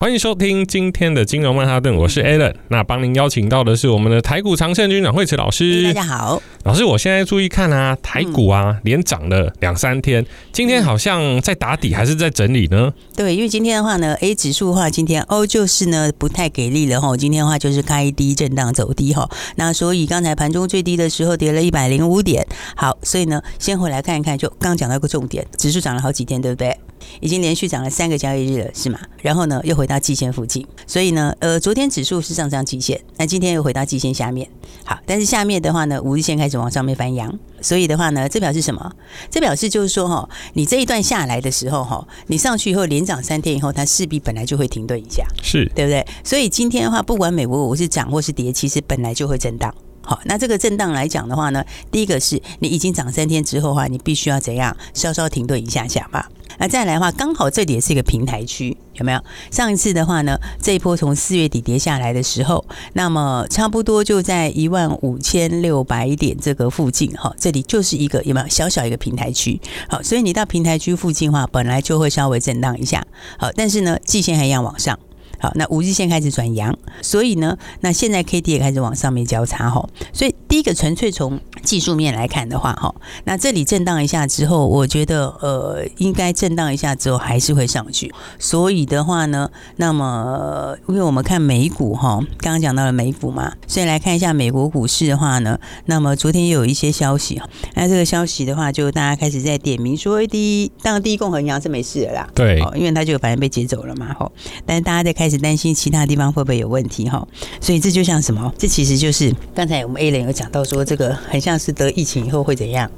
欢迎收听今天的金融曼哈顿，我是 Alan。那帮您邀请到的是我们的台股长盛军长惠慈老师。大家好，老师，我现在注意看啊，台股啊连涨了两三天，今天好像在打底还是在整理呢？对，因为今天的话呢，A 指数的话，今天哦就是呢不太给力了哈。今天的话就是开低震荡走低哈。那所以刚才盘中最低的时候跌了一百零五点。好，所以呢先回来看一看，就刚讲到一个重点，指数涨了好几天，对不对？已经连续涨了三个交易日了，是吗？然后呢，又回到季线附近，所以呢，呃，昨天指数是上涨季线，那今天又回到季线下面。好，但是下面的话呢，五日线开始往上面翻扬，所以的话呢，这表示什么？这表示就是说，哈，你这一段下来的时候，哈，你上去以后连涨三天以后，它势必本来就会停顿一下，是对不对？所以今天的话，不管美国股市涨或是跌，其实本来就会震荡。好，那这个震荡来讲的话呢，第一个是你已经涨三天之后的话，你必须要怎样？稍稍停顿一下下吧。那再来的话，刚好这里也是一个平台区，有没有？上一次的话呢，这一波从四月底跌下来的时候，那么差不多就在一万五千六百点这个附近，哈，这里就是一个有没有小小一个平台区？好，所以你到平台区附近的话，本来就会稍微震荡一下，好，但是呢，季线还一样往上。好，那五日线开始转阳，所以呢，那现在 K D 也开始往上面交叉吼，所以第一个纯粹从技术面来看的话哈，那这里震荡一下之后，我觉得呃，应该震荡一下之后还是会上去，所以的话呢，那么因为我们看美股哈，刚刚讲到了美股嘛，所以来看一下美国股市的话呢，那么昨天又有一些消息，那这个消息的话，就大家开始在点名说第一，当然第一共和银行是没事的啦，对，因为它就反正被接走了嘛，哈，但是大家在开始。担心其他地方会不会有问题哈，所以这就像什么？这其实就是刚才我们 A 人有讲到说，这个很像是得疫情以后会怎样？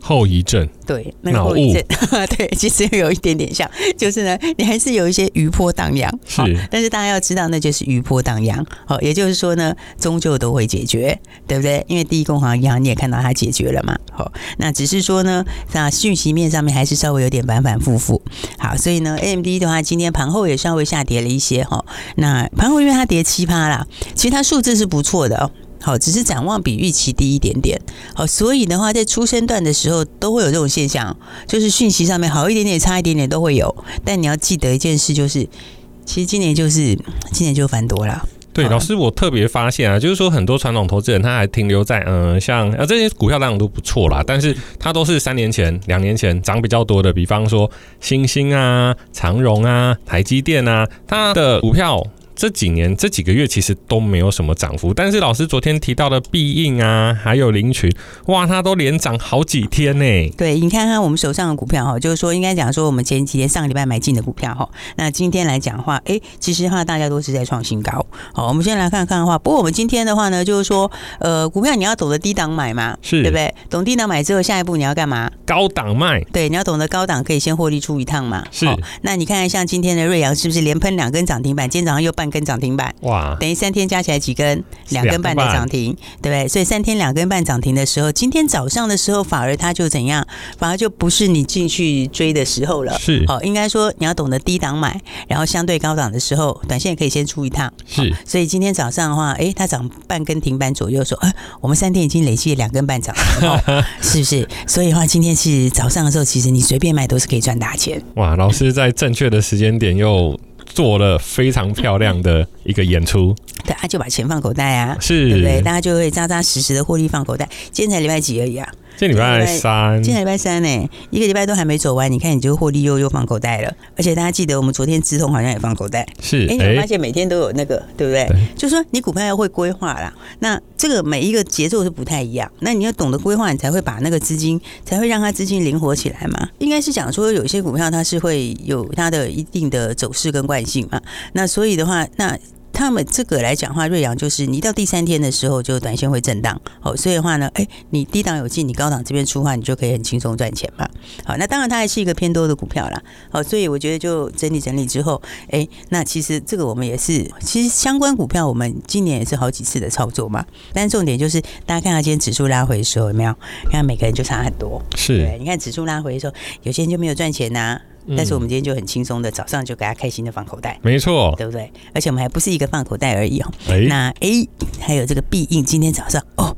后遗症，对，那个后遗症，对，其实有一点点像，就是呢，你还是有一些余波荡漾，是，但是大家要知道，那就是余波荡漾，好，也就是说呢，终究都会解决，对不对？因为第一共行银行你也看到它解决了嘛，好，那只是说呢，那讯息面上面还是稍微有点反反复复，好，所以呢，AMD 的话，今天盘后也稍微下跌了一些哈，那盘后因为它跌七趴啦，其实它数字是不错的哦。好，只是展望比预期低一点点。好，所以的话，在出生段的时候都会有这种现象，就是讯息上面好一点点，差一点点都会有。但你要记得一件事，就是其实今年就是今年就翻多了。对，老师，我特别发现啊，就是说很多传统投资人他还停留在嗯、呃，像啊这些股票当然都不错啦，但是它都是三年前、两年前涨比较多的，比方说星星啊、长荣啊、台积电啊，它的股票。这几年这几个月其实都没有什么涨幅，但是老师昨天提到的必应啊，还有林群，哇，它都连涨好几天呢。对，你看看我们手上的股票哈，就是说应该讲说我们前几天上个礼拜买进的股票哈，那今天来讲的话，哎，其实的话大家都是在创新高。好，我们先来看看的话，不过我们今天的话呢，就是说呃，股票你要懂得低档买嘛，是对不对？懂低档买之后，下一步你要干嘛？高档卖。对，你要懂得高档可以先获利出一趟嘛。是。那你看看像今天的瑞阳是不是连喷两根涨停板？今天早上又半。两根涨停板，哇！等于三天加起来几根？两根半的涨停，对不对？所以三天两根半涨停的时候，今天早上的时候，反而它就怎样？反而就不是你进去追的时候了。是，好，应该说你要懂得低档买，然后相对高档的时候，短线也可以先出一趟。是，所以今天早上的话，哎，它涨半根停板左右，说，哎，我们三天已经累计两根半涨停，是不是？所以的话，今天是早上的时候，其实你随便买都是可以赚大钱。哇，老师在正确的时间点又。做了非常漂亮的一个演出，对，他就把钱放口袋啊，是，对不对？大家就会扎扎实实的获利放口袋。今天才礼拜几而已啊？今天礼拜三，今天礼拜三呢、欸，一个礼拜都还没走完，你看你就获利又又放口袋了。而且大家记得，我们昨天资通好像也放口袋，是。哎、欸，你会发现每天都有那个，对不对？对，就说你股票要会规划啦。那这个每一个节奏是不太一样，那你要懂得规划，你才会把那个资金，才会让它资金灵活起来嘛。应该是讲说，有些股票它是会有它的一定的走势跟惯性嘛。那所以的话，那。他们这个来讲的话，瑞阳就是你到第三天的时候就短线会震荡，哦，所以的话呢，哎，你低档有进，你高档这边出的话，你就可以很轻松赚钱嘛。好，那当然它还是一个偏多的股票啦。好，所以我觉得就整理整理之后，哎，那其实这个我们也是，其实相关股票我们今年也是好几次的操作嘛。但重点就是大家看到今天指数拉回的时候有没有？看每个人就差很多，是对，你看指数拉回的时候，有些人就没有赚钱呐、啊。但是我们今天就很轻松的，早上就给他开心的放口袋，没错，对不对？而且我们还不是一个放口袋而已哦。哎，那 A，还有这个必应，今天早上哦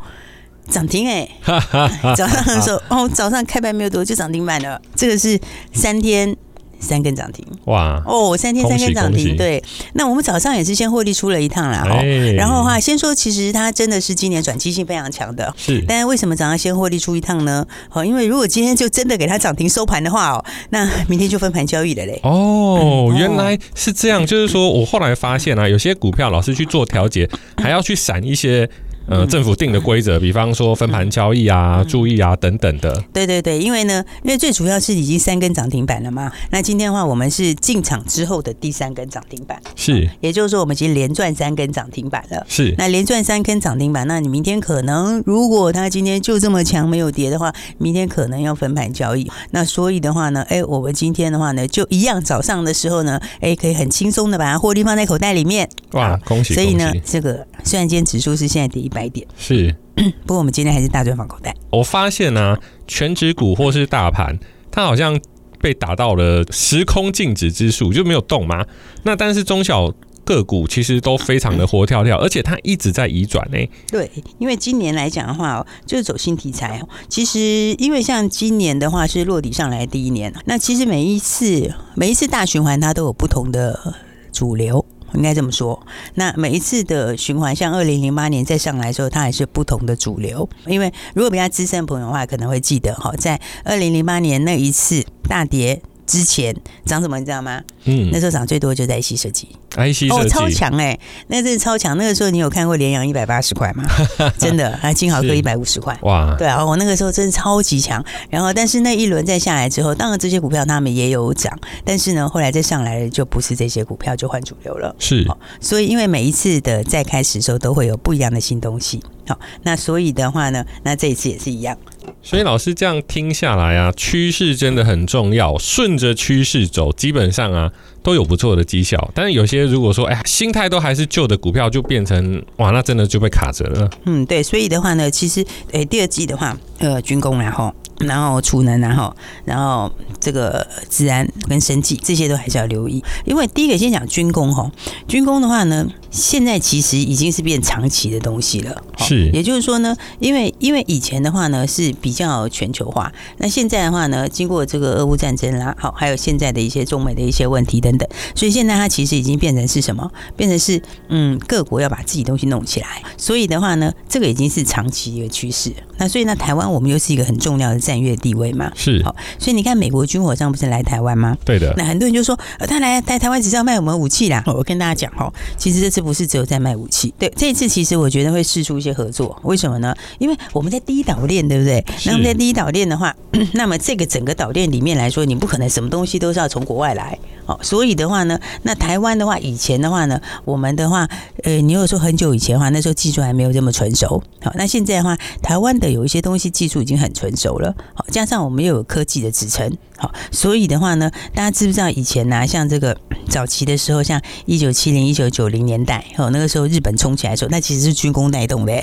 涨停哎，早上的时候哦，早上开盘没有多就涨停板了，这个是三天。三根涨停哇！哦，三天三根涨停，对。那我们早上也是先获利出了一趟啦，哈、欸。然后的话，先说其实它真的是今年转机性非常强的，是。但是为什么早上先获利出一趟呢？好，因为如果今天就真的给它涨停收盘的话哦，那明天就分盘交易了嘞。哦，原来是这样，就是说我后来发现啊，有些股票老是去做调节，还要去闪一些。呃，政府定的规则，比方说分盘交易啊、注意啊等等的。对对对，因为呢，因为最主要是已经三根涨停板了嘛。那今天的话，我们是进场之后的第三根涨停板，是，也就是说，我们已经连赚三根涨停板了。是，那连赚三根涨停板，那你明天可能，如果它今天就这么强没有跌的话，明天可能要分盘交易。那所以的话呢，哎，我们今天的话呢，就一样，早上的时候呢，哎，可以很轻松的把它获利放在口袋里面。哇，恭喜！所以呢，这个虽然今天指数是现在跌一百点，是，不过我们今天还是大赚放口袋。我发现呢、啊，权值股或是大盘，它好像被打到了时空静止之术，就没有动吗？那但是中小个股其实都非常的活跳跳，而且它一直在移转呢。对，因为今年来讲的话，就是走新题材。其实因为像今年的话是落底上来第一年，那其实每一次每一次大循环，它都有不同的主流。应该这么说，那每一次的循环，像二零零八年再上来的时候，它还是不同的主流。因为如果比较资深的朋友的话，可能会记得哈，在二零零八年那一次大跌之前涨什么，你知道吗？嗯，那时候涨最多就在 IC 设计。IC 哦，超强哎、欸，那真是超强。那个时候你有看过联阳一百八十块吗？真的，还金豪哥一百五十块。哇，对啊，我那个时候真的超级强。然后，但是那一轮再下来之后，当然这些股票他们也有涨，但是呢，后来再上来的就不是这些股票，就换主流了。是，哦所以因为每一次的再开始的时候，都会有不一样的新东西。好，那所以的话呢，那这一次也是一样。所以老师这样听下来啊，趋势真的很重要，顺着趋势走，基本上啊。都有不错的绩效，但是有些如果说，哎，心态都还是旧的股票，就变成哇，那真的就被卡着了。嗯，对，所以的话呢，其实，哎，第二季的话，呃，军工然后。然后储能，然后然后这个资安跟生技这些都还是要留意，因为第一个先讲军工哈，军工的话呢，现在其实已经是变长期的东西了，是，也就是说呢，因为因为以前的话呢是比较全球化，那现在的话呢，经过这个俄乌战争啦，好，还有现在的一些中美的一些问题等等，所以现在它其实已经变成是什么？变成是嗯，各国要把自己东西弄起来，所以的话呢，这个已经是长期一个趋势。那所以呢，台湾我们又是一个很重要的。战略地位嘛，是好，所以你看，美国军火商不是来台湾吗？对的。那很多人就说，呃，他来来台湾只是要卖我们武器啦。我跟大家讲哦，其实这次不是只有在卖武器，对，这一次其实我觉得会试出一些合作。为什么呢？因为我们在第一岛链，对不对？那我们在第一岛链的话，那么这个整个岛链里面来说，你不可能什么东西都是要从国外来。哦，所以的话呢，那台湾的话，以前的话呢，我们的话，呃，你有说很久以前的话，那时候技术还没有这么成熟。好，那现在的话，台湾的有一些东西技术已经很成熟了。好，加上我们又有科技的支撑。好，所以的话呢，大家知不知道以前呢、啊，像这个早期的时候，像一九七零、一九九零年代，哦，那个时候日本冲起来的时候，那其实是军工带动的。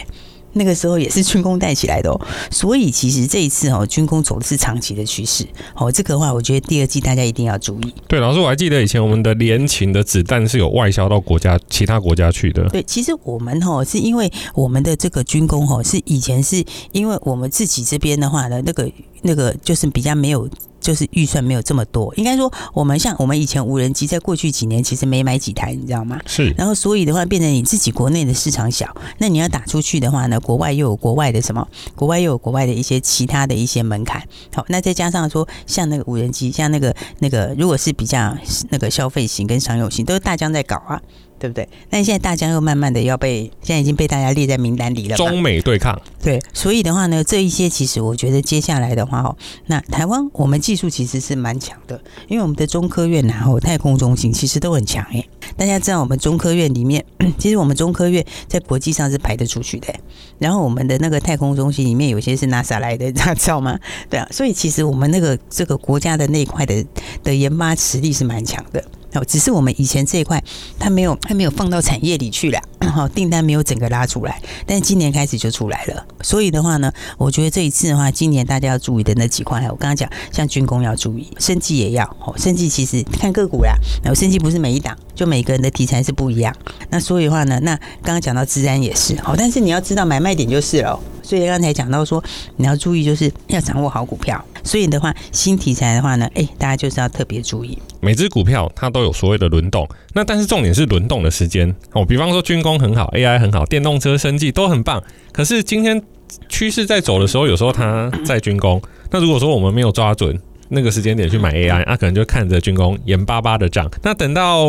那个时候也是军工带起来的哦，所以其实这一次哦，军工走的是长期的趋势哦。这个话，我觉得第二季大家一定要注意。对，老师，我还记得以前我们的联勤的子弹是有外销到国家其他国家去的。对，其实我们哦，是因为我们的这个军工哦，是以前是因为我们自己这边的话呢，那个那个就是比较没有。就是预算没有这么多，应该说我们像我们以前无人机，在过去几年其实没买几台，你知道吗？是。然后所以的话，变成你自己国内的市场小，那你要打出去的话呢，国外又有国外的什么？国外又有国外的一些其他的一些门槛。好，那再加上说，像那个无人机，像那个那个，如果是比较那个消费型跟商用型，都是大疆在搞啊。对不对？那现在大疆又慢慢的要被，现在已经被大家列在名单里了。中美对抗，对，所以的话呢，这一些其实我觉得接下来的话哦，那台湾我们技术其实是蛮强的，因为我们的中科院然后太空中心其实都很强诶。大家知道我们中科院里面，其实我们中科院在国际上是排得出去的。然后我们的那个太空中心里面有些是 NASA 来的，大家知道吗？对啊，所以其实我们那个这个国家的那一块的的研发实力是蛮强的。哦，只是我们以前这一块，它没有，它没有放到产业里去了，好，订单没有整个拉出来，但是今年开始就出来了。所以的话呢，我觉得这一次的话，今年大家要注意的那几块，我刚刚讲，像军工要注意，生技也要，哦，生技其实看个股啦，然后生技不是每一档，就每个人的题材是不一样。那所以的话呢，那刚刚讲到资安也是，好，但是你要知道买卖点就是了。所以刚才讲到说，你要注意，就是要掌握好股票。所以的话，新题材的话呢，哎，大家就是要特别注意。每只股票它都有所谓的轮动，那但是重点是轮动的时间哦。比方说军工很好，AI 很好，电动车、生技都很棒。可是今天趋势在走的时候，有时候它在军工。那如果说我们没有抓准。那个时间点去买 AI，啊，可能就看着军工眼巴巴的涨。那等到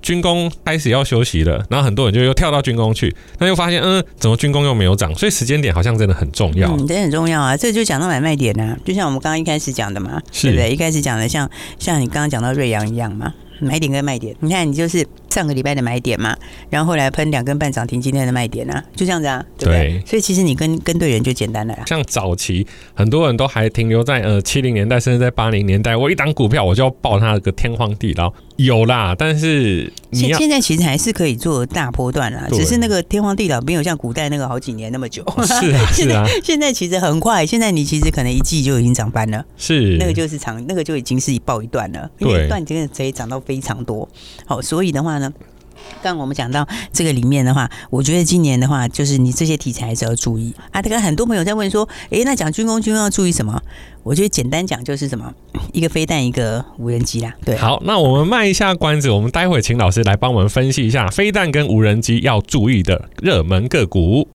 军工开始要休息了，然后很多人就又跳到军工去，那又发现，嗯，怎么军工又没有涨？所以时间点好像真的很重要。嗯，真的很重要啊！这就讲到买卖点啊，就像我们刚刚一开始讲的嘛，是对不对？一开始讲的像像你刚刚讲到瑞阳一样嘛，买点跟卖点，你看你就是。上个礼拜的买点嘛，然后后来喷两根半涨停，今天的卖点啊，就这样子啊，对不对？对，所以其实你跟跟对人就简单了呀。像早期很多人都还停留在呃七零年代，甚至在八零年代，我一档股票我就要爆它个天荒地老，有啦。但是现现在其实还是可以做大波段啦，只是那个天荒地老没有像古代那个好几年那么久。是啊，是啊。现在其实很快，现在你其实可能一季就已经涨翻了，是那个就是长，那个就已经是一报一段了，因为一段真的可以涨到非常多。好，所以的话。刚我们讲到这个里面的话，我觉得今年的话，就是你这些题材还是要注意啊。这个很多朋友在问说，诶，那讲军工军工要注意什么？我觉得简单讲就是什么，一个飞弹，一个无人机啦。对，好，那我们卖一下关子，我们待会请老师来帮我们分析一下飞弹跟无人机要注意的热门个股。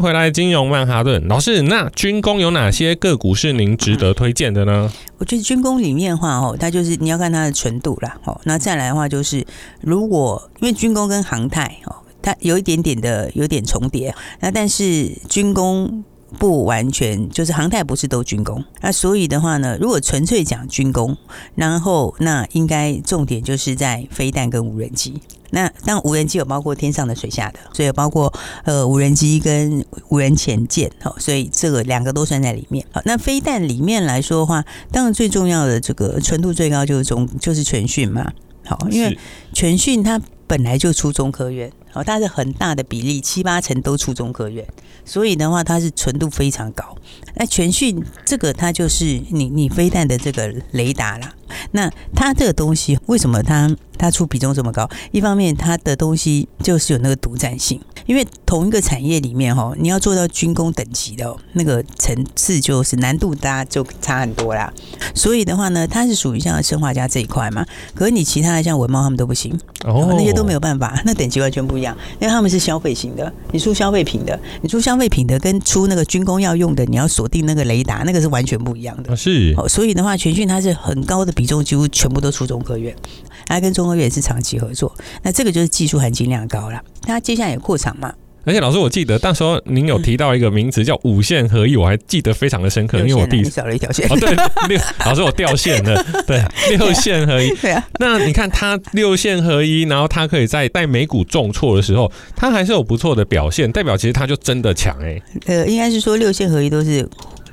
回来，金融曼哈顿老师。那军工有哪些个股是您值得推荐的呢？我觉得军工里面的话，哦，它就是你要看它的纯度啦。哦，那再来的话就是，如果因为军工跟航太哦，它有一点点的有点重叠，那但是军工不完全就是航太不是都军工，那所以的话呢，如果纯粹讲军工，然后那应该重点就是在飞弹跟无人机。那当无人机有包括天上的、水下的，所以包括呃无人机跟无人潜舰，好，所以这个两个都算在里面。好，那飞弹里面来说的话，当然最重要的这个纯度最高就是中就是全讯嘛，好，因为全讯它本来就出中科院，好，它是很大的比例，七八成都出中科院，所以的话它是纯度非常高。那全讯这个它就是你你飞弹的这个雷达啦。那它这个东西为什么它它出比重这么高？一方面它的东西就是有那个独占性，因为同一个产业里面哈，你要做到军工等级的那个层次，就是难度大家就差很多啦。所以的话呢，它是属于像生化家这一块嘛。可是你其他的像文茂他们都不行哦，那些都没有办法，那等级完全不一样，因为他们是消费型的，你出消费品的，你出消费品的跟出那个军工要用的，你要锁定那个雷达，那个是完全不一样的。是哦，所以的话，全讯它是很高的比重。几乎全部都出中科院，它跟中科院是长期合作，那这个就是技术含金量高了。它接下来也扩厂嘛。而且老师，我记得那时候您有提到一个名词叫五线合一，我还记得非常的深刻，因为我第一次少了一条线。哦，对，六老师我掉线了，对，六线合一。对啊。那你看它六线合一，然后它可以在带美股重挫的时候，它还是有不错的表现，代表其实它就真的强哎。呃，应该是说六线合一都是。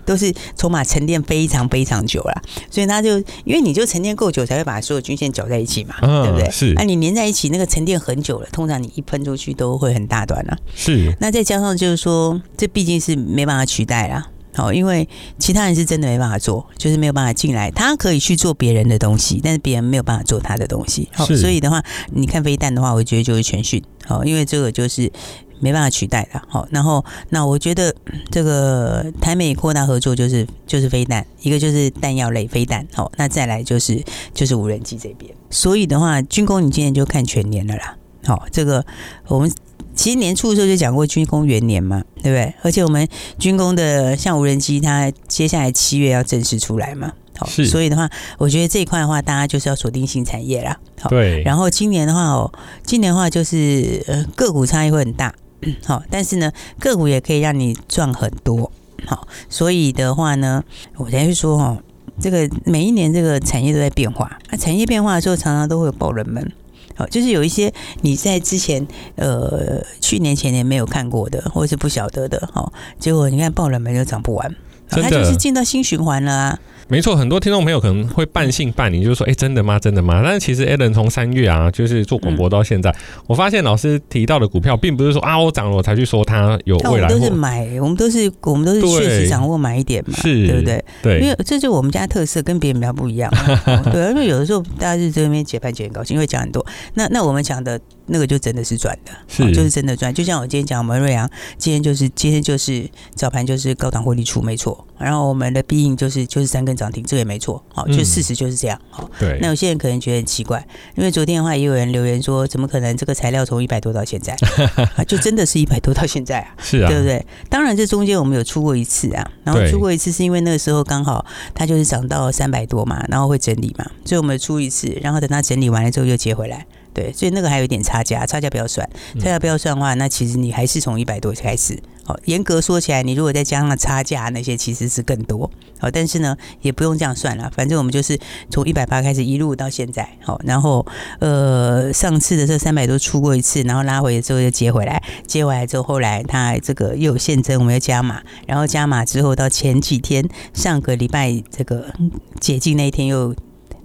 都是筹码沉淀非常非常久了，所以他就因为你就沉淀够久，才会把所有均线搅在一起嘛，嗯、对不对？是。那、啊、你粘在一起，那个沉淀很久了，通常你一喷出去都会很大段了。是。那再加上就是说，这毕竟是没办法取代啦。好，因为其他人是真的没办法做，就是没有办法进来。他可以去做别人的东西，但是别人没有办法做他的东西。好，所以的话，你看飞弹的话，我觉得就是全讯。好，因为这个就是。没办法取代的，好，然后那我觉得这个台美扩大合作就是就是飞弹，一个就是弹药类飞弹，好，那再来就是就是无人机这边，所以的话军工你今年就看全年了啦，好，这个我们其实年初的时候就讲过军工元年嘛，对不对？而且我们军工的像无人机，它接下来七月要正式出来嘛。好，是所以的话，我觉得这一块的话，大家就是要锁定新产业啦。好，对。然后今年的话哦，今年的话就是呃个股差异会很大，好，但是呢个股也可以让你赚很多。好，所以的话呢，我才会说哈，这个每一年这个产业都在变化，那产业变化的时候，常常都会有爆冷门。好，就是有一些你在之前呃去年前年没有看过的，或者是不晓得的，好，结果你看爆冷门就涨不完，它就是进到新循环了啊。没错，很多听众朋友可能会半信半疑，就是说，哎，真的吗？真的吗？但是其实 Alan 从三月啊，就是做广播到现在，嗯、我发现老师提到的股票，并不是说啊，我涨了我才去说它有未来。我们都是买，我们都是我们都是确实掌握买一点嘛，是对不对？对，因为这就是我们家特色，跟别人比较不一样。对，因为有的时候大家是这边解盘解很高兴，会讲很多。那那我们讲的。那个就真的是赚的，是、哦、就是真的赚。就像我今天讲，我们瑞阳今天就是今天就是早盘就是高档获利出，没错。然后我们的必应就是就是三根涨停，这个也没错。好、哦，就事实就是这样。好、嗯，对。那有些人可能觉得很奇怪，因为昨天的话也有人留言说，怎么可能这个材料从一百多到现在，啊、就真的是一百多到现在啊？是啊，对不对？当然这中间我们有出过一次啊，然后出过一次是因为那个时候刚好它就是涨到三百多嘛，然后会整理嘛，所以我们出一次，然后等它整理完了之后又接回来。对，所以那个还有一点差价，差价不要算，差价不要算的话，那其实你还是从一百多开始。好，严格说起来，你如果再加上差价那些，其实是更多。好，但是呢，也不用这样算了，反正我们就是从一百八开始一路到现在。好，然后呃，上次的这三百多出过一次，然后拉回之后又接回来，接回来之后，后来它这个又有现增，我们要加码，然后加码之后到前几天上个礼拜这个解禁那一天又。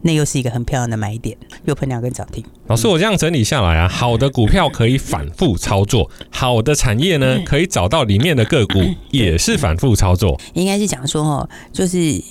那又是一个很漂亮的买点，又喷两根涨停。老师，我这样整理下来啊，好的股票可以反复操作，好的产业呢，可以找到里面的个股，也是反复操作。应该是讲说哦，就是。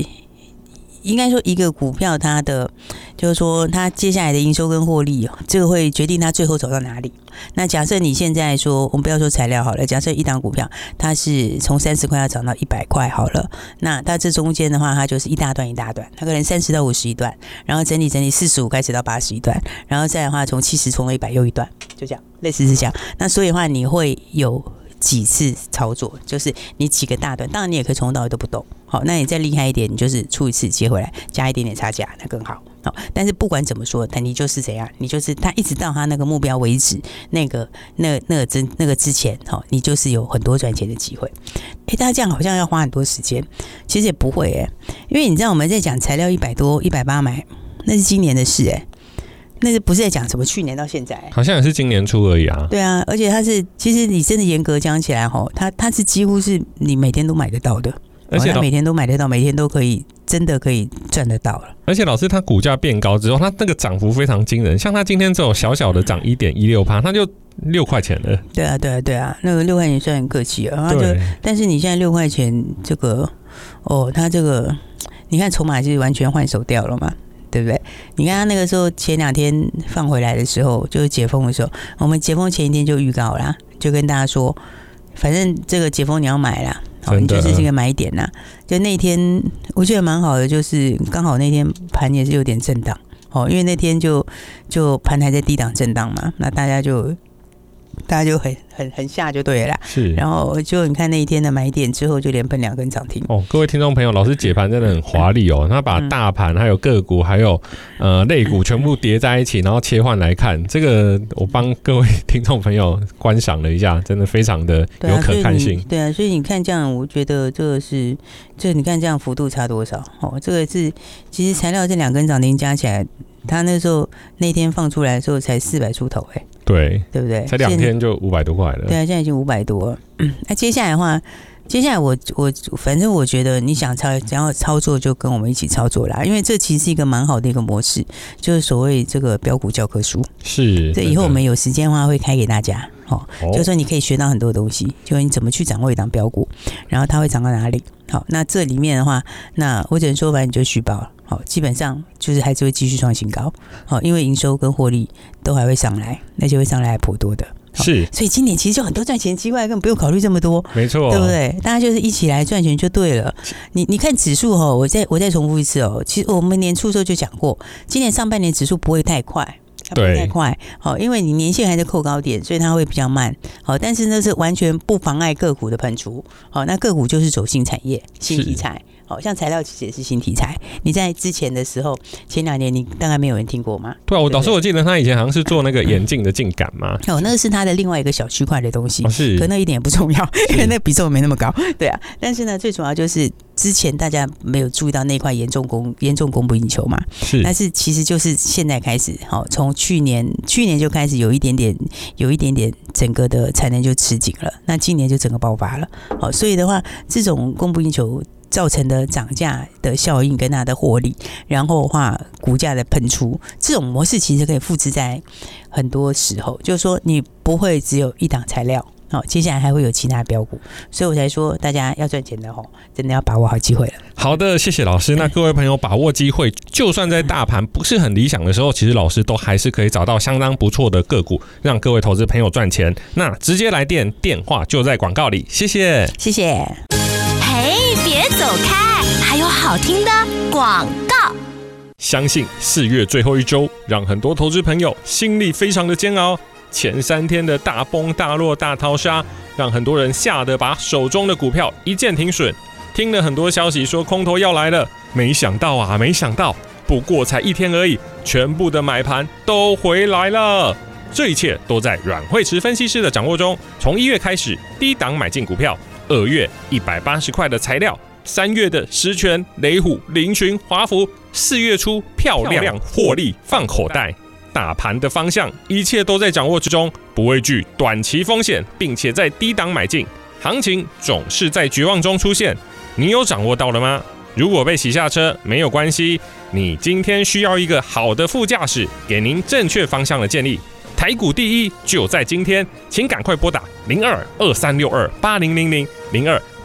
应该说，一个股票它的就是说，它接下来的营收跟获利，这个会决定它最后走到哪里。那假设你现在说，我们不要说材料好了，假设一档股票它是从三十块要涨到一百块好了，那它这中间的话，它就是一大段一大段，它可能三十到五十一段，然后整理整理四十五开始到八十一段，然后再的话从七十冲到一百又一段，就这样，类似是这样。那所以的话，你会有。几次操作，就是你几个大段，当然你也可以从头到尾都不动。好，那你再厉害一点，你就是出一次接回来，加一点点差价，那更好。好，但是不管怎么说，但你就是怎样，你就是他一直到他那个目标为止，那个那那个之那个之前，好，你就是有很多赚钱的机会。诶，大家这样好像要花很多时间，其实也不会诶，因为你知道我们在讲材料一百多一百八买，那是今年的事诶。那是不是在讲什么？去年到现在，好像也是今年初而已啊。对啊，而且它是，其实你真的严格讲起来，吼，它它是几乎是你每天都买得到的，而且每天都买得到，每天都可以真的可以赚得到了。而且老师，它股价变高之后，它那个涨幅非常惊人。像它今天这种小小的涨一点一六趴，它就六块钱了。对啊，对啊，对啊，那个六块钱算很客气啊。然后就，但是你现在六块钱这个，哦，它这个，你看筹码是完全换手掉了嘛？对不对？你看他那个时候前两天放回来的时候，就是解封的时候，我们解封前一天就预告啦，就跟大家说，反正这个解封你要买啦，好，你就是这个买点啦。就那天我觉得蛮好的，就是刚好那天盘也是有点震荡，哦，因为那天就就盘还在低档震荡嘛，那大家就。大家就很很很下就对了啦，是。然后就你看那一天的买点之后，就连喷两根涨停。哦，各位听众朋友，老师解盘真的很华丽哦，他把大盘还有个股还有呃类股全部叠在一起，然后切换来看。这个我帮各位听众朋友观赏了一下，真的非常的有可看性。对啊，所以你看这样，我觉得这个是，就你看这样幅度差多少？哦，这个是其实材料这两根涨停加起来，他那时候那天放出来的时候才四百出头哎。对，对不对？才两天就五百多块了。对啊，现在已经五百多了。那、接下来的话，接下来我我反正我觉得你想操，想要操作就跟我们一起操作啦。因为这其实是一个蛮好的一个模式，就是所谓这个标股教科书。是，这以后我们有时间的话会开给大家。哦，就是说你可以学到很多东西，就是你怎么去掌握一档标股，然后它会涨到哪里。好，那这里面的话，那我只能说，反正你就续报了。好，基本上就是还是会继续创新高。好，因为营收跟获利都还会上来，那就会上来还颇多的。是，所以今年其实就很多赚钱机会，根本不用考虑这么多。没错，对不对？大家就是一起来赚钱就对了。你你看指数哦，我再我再重复一次哦，其实我们年初的时候就讲过，今年上半年指数不会太快。它不会太快。好，因为你年限还在扣高点，所以它会比较慢。好，但是呢是完全不妨碍个股的喷出。好，那个股就是走新产业、新题材。好像材料其实也是新题材。你在之前的时候，前两年你大概没有人听过吗？对啊，我老师我记得他以前好像是做那个眼镜的镜感嘛。哦，那个是他的另外一个小区块的东西。哦、是，可那一点也不重要，因为那比重没那么高。对啊，但是呢，最主要就是之前大家没有注意到那块严重供严重供不应求嘛。是，但是其实就是现在开始，好，从去年去年就开始有一点点有一点点整个的产能就吃紧了，那今年就整个爆发了。好，所以的话，这种供不应求。造成的涨价的效应跟它的获利，然后的话股价的喷出，这种模式其实可以复制在很多时候，就是说你不会只有一档材料，好，接下来还会有其他标股，所以我才说大家要赚钱的吼，真的要把握好机会了。好的，谢谢老师。那各位朋友把握机会，就算在大盘不是很理想的时候，其实老师都还是可以找到相当不错的个股，让各位投资朋友赚钱。那直接来电，电话就在广告里，谢谢，谢谢。走开，还有好听的广告。相信四月最后一周，让很多投资朋友心里非常的煎熬。前三天的大崩大落大逃杀，让很多人吓得把手中的股票一键停损。听了很多消息说空头要来了，没想到啊，没想到，不过才一天而已，全部的买盘都回来了。这一切都在阮慧慈分析师的掌握中。从一月开始，低档买进股票。二月一百八十块的材料，三月的十銓、雷虎、凌群、华福，四月初漂亮获利放口袋。大盘的方向，一切都在掌握之中，不畏惧短期风险，并且在低档买进。行情总是在绝望中出现，你有掌握到了吗？如果被洗下车，没有关系，你今天需要一个好的副驾驶，给您正确方向的建议。台股第一就在今天，请赶快拨打零二二三六二八零零零零二